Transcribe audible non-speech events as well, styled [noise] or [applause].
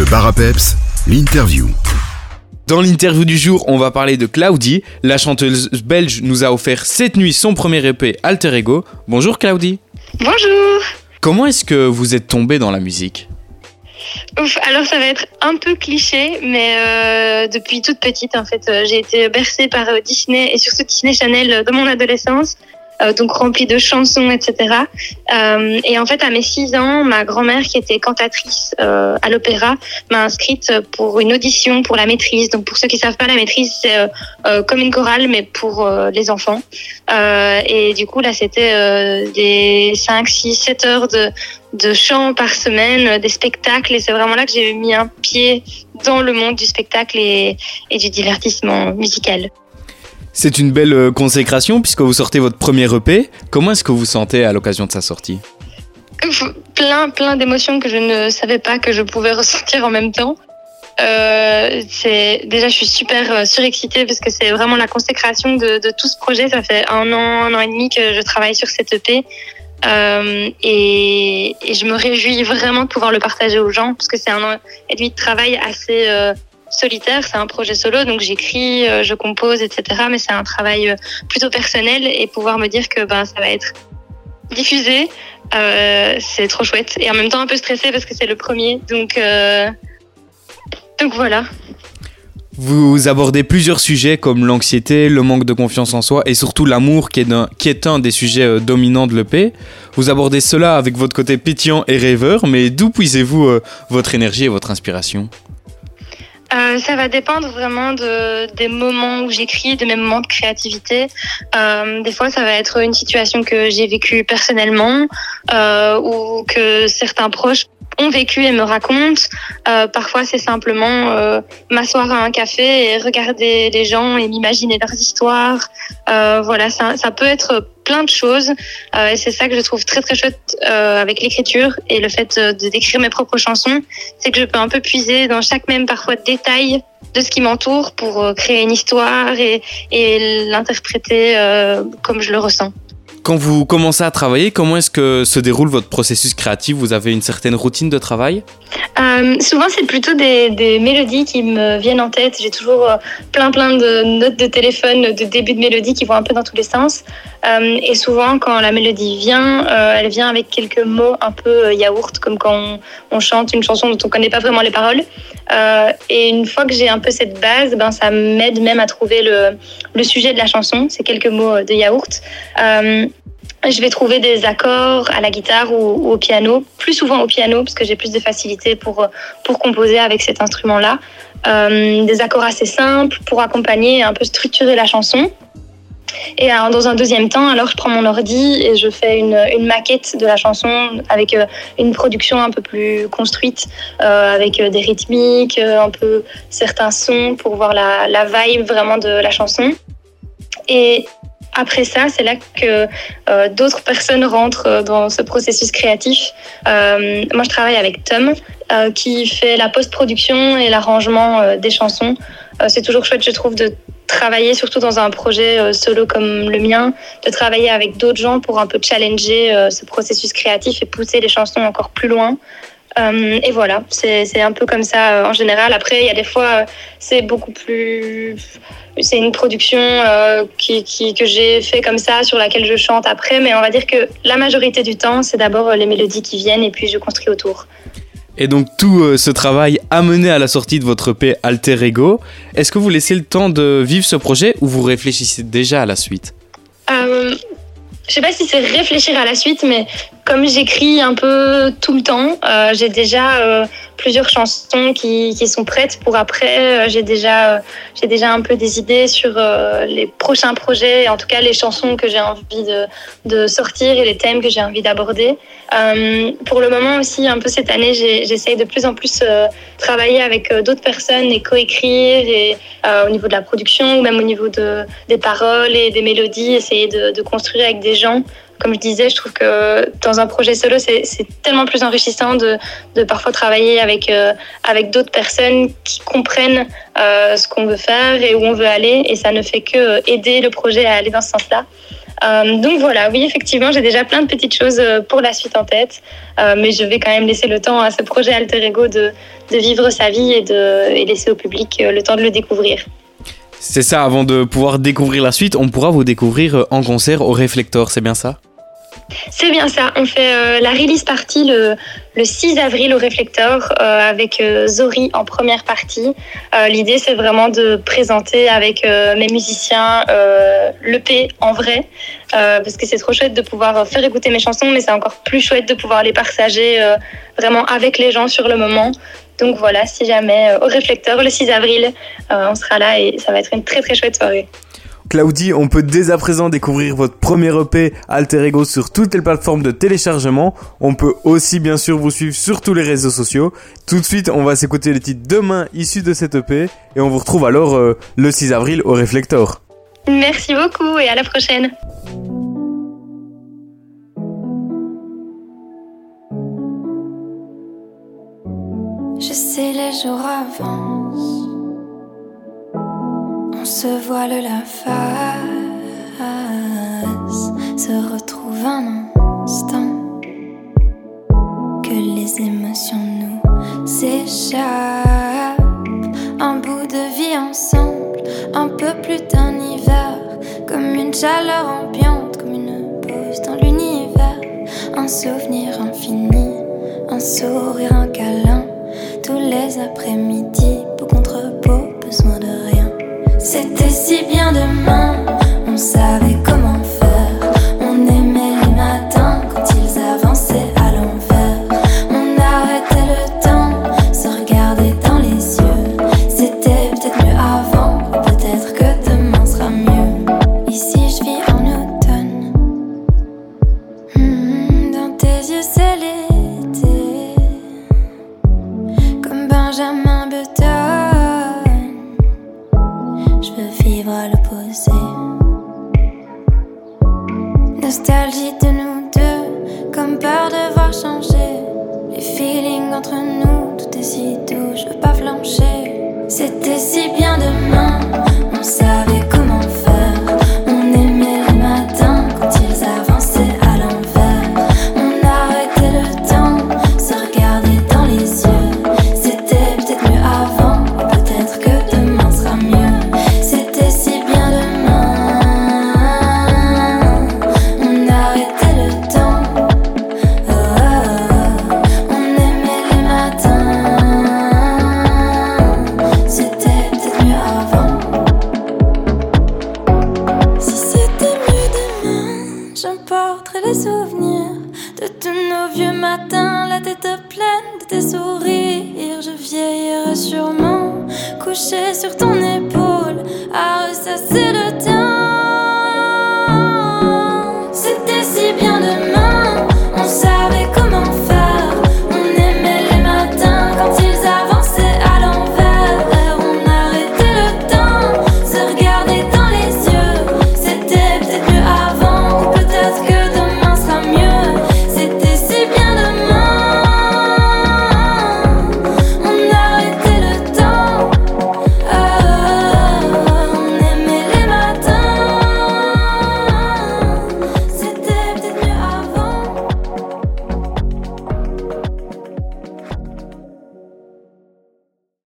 Le bar à peps, l'interview. Dans l'interview du jour, on va parler de Claudie. La chanteuse belge nous a offert cette nuit son premier EP Alter Ego. Bonjour Claudie. Bonjour. Comment est-ce que vous êtes tombée dans la musique? Ouf, alors ça va être un peu cliché, mais euh, depuis toute petite, en fait, euh, j'ai été bercée par euh, Disney et surtout Disney Channel dans mon adolescence. Euh, donc remplie de chansons, etc. Euh, et en fait, à mes 6 ans, ma grand-mère, qui était cantatrice euh, à l'opéra, m'a inscrite pour une audition pour la maîtrise. Donc pour ceux qui savent pas, la maîtrise, c'est comme une chorale, mais pour les enfants. Et du coup, là, c'était des 5, 6, 7 heures de, de chant par semaine, des spectacles. Et c'est vraiment là que j'ai mis un pied dans le monde du spectacle et, et du divertissement musical. C'est une belle euh, consécration puisque vous sortez votre premier EP. Comment est-ce que vous sentez à l'occasion de sa sortie? Plein, plein d'émotions que je ne savais pas que je pouvais [laughs] ressentir en même temps. Euh, c'est déjà, je suis super euh, surexcitée parce que c'est vraiment la consécration de, tout ce projet. Ça fait un an, un an et demi que je travaille sur cette EP. Et, je me réjouis vraiment de pouvoir le partager aux gens parce que c'est un an et demi de travail assez solitaire. C'est un projet solo, donc j'écris, euh, je compose, etc. Mais c'est un travail euh, plutôt personnel et pouvoir me dire que ben, ça va être diffusé, euh, c'est trop chouette. Et en même temps un peu stressé parce que c'est le premier. Donc, donc voilà. Vous abordez plusieurs sujets comme l'anxiété, le manque de confiance en soi et surtout l'amour qui, est un- qui est un des sujets dominants de l'EP. Vous abordez cela avec votre côté pétillant et rêveur, mais d'où puisez-vous votre énergie et votre inspiration? Euh, ça va dépendre vraiment de, des moments où j'écris, de mes moments de créativité. Euh, des fois, ça va être une situation que j'ai vécue personnellement euh, ou que certains proches ont vécu et me racontent. Euh, parfois, c'est simplement euh, m'asseoir à un café et regarder les gens et m'imaginer leurs histoires. Euh, voilà, ça, ça peut être plein de choses euh, et c'est ça que je trouve très très chouette avec l'écriture et le fait de d'écrire mes propres chansons, c'est que je peux un peu puiser dans chaque même parfois détail de ce qui m'entoure pour créer une histoire et, et l'interpréter comme je le ressens. Quand vous commencez à travailler, comment est-ce que se déroule votre processus créatif? Vous avez une certaine routine de travail? Euh, souvent, c'est plutôt des, mélodies qui me viennent en tête. J'ai toujours euh, plein, plein de notes de téléphone, de début de mélodie qui vont un peu dans tous les sens. Euh, et souvent, quand la mélodie vient, elle vient avec quelques mots un peu yaourt, comme quand on, chante une chanson dont on connaît pas vraiment les paroles. Et une fois que j'ai un peu cette base, ben, ça m'aide même à trouver le, sujet de la chanson. C'est quelques mots de yaourt. Je vais trouver des accords à la guitare ou, au piano, plus souvent au piano parce que j'ai plus de facilité pour, pour composer avec cet instrument-là. Euh, des accords assez simples pour accompagner et un peu structurer la chanson. Et euh, dans un deuxième temps, alors je prends mon ordi et je fais une, une maquette de la chanson avec euh, une production un peu plus construite, euh, avec euh, des rythmiques, un peu certains sons pour voir la, la vibe vraiment de la chanson. Et après ça, c'est là que euh, d'autres personnes rentrent euh, dans ce processus créatif. Euh, moi, je travaille avec Tom, qui fait la post-production et l'arrangement des chansons. C'est toujours chouette, je trouve, de travailler, surtout dans un projet solo comme le mien, de travailler avec d'autres gens pour un peu challenger ce processus créatif et pousser les chansons encore plus loin. Euh, et voilà, c'est un peu comme ça euh, en général. Après, il y a des fois, euh, c'est beaucoup plus. C'est une production euh, qui, qui- que j'ai fait comme ça, sur laquelle je chante après. Mais on va dire que la majorité du temps, c'est d'abord les mélodies qui viennent et puis je construis autour. Et donc tout euh, ce travail a mené à la sortie de votre EP Alter Ego. Est-ce que vous laissez le temps de vivre ce projet ou vous réfléchissez déjà à la suite? Je sais pas si c'est réfléchir à la suite, mais comme j'écris un peu tout le temps, euh, j'ai déjà euh, plusieurs chansons qui, qui sont prêtes pour après. Euh, j'ai déjà, euh, j'ai déjà un peu des idées sur euh, les prochains projets, et en tout cas les chansons que j'ai envie de, de sortir et les thèmes que j'ai envie d'aborder. Pour le moment aussi, un peu cette année, j'essaye de plus en plus travailler avec d'autres personnes et coécrire et au niveau de la production même au niveau de, des paroles et des mélodies, essayer de construire avec des gens. Comme je disais, je trouve que dans un projet solo, c'est tellement plus enrichissant de, parfois travailler avec, euh, avec d'autres personnes qui comprennent euh, ce qu'on veut faire et où on veut aller. Et ça ne fait que euh, aider le projet à aller dans ce sens-là. donc voilà, oui, effectivement, j'ai déjà plein de petites choses pour la suite en tête, mais je vais quand même laisser le temps à ce projet Alter Ego de, de vivre sa vie et de et laisser au public le temps de le découvrir. C'est ça, avant de pouvoir découvrir la suite, on pourra vous découvrir en concert au Réflector, c'est bien ça? C'est bien ça. On fait euh, la release party le, 6 avril au Réflecteur euh, avec euh, Zori en première partie. L'idée, c'est vraiment de présenter avec mes musiciens l'EP en vrai, parce que c'est trop chouette de pouvoir faire écouter mes chansons, mais c'est encore plus chouette de pouvoir les partager vraiment avec les gens sur le moment. Donc voilà, si jamais au Réflecteur le 6 avril, on sera là et ça va être une très très chouette soirée. Claudie, on peut dès à présent découvrir votre premier EP Alter Ego sur toutes les plateformes de téléchargement. On peut aussi bien sûr vous suivre sur tous les réseaux sociaux. Tout de suite, on va s'écouter les titres demain issus de cet EP et on vous retrouve alors euh, le 6 avril au Reflector. Merci beaucoup et à la prochaine. Je sais les jours avancent on se voile la face, se retrouve un instant que les émotions nous échappent. Un bout de vie ensemble, un peu plus d'un hiver, comme une chaleur ambiante, comme une pause dans l'univers, un souvenir infini, un sourire, un câlin, tous les après-midi, peau contre peau, besoin de rien. C'était si bien demain, on savait comment Nostalgie de nous deux, comme peur de voir changer. Les feelings entre nous, tout est si doux, je veux pas flancher. C'était si bien. So.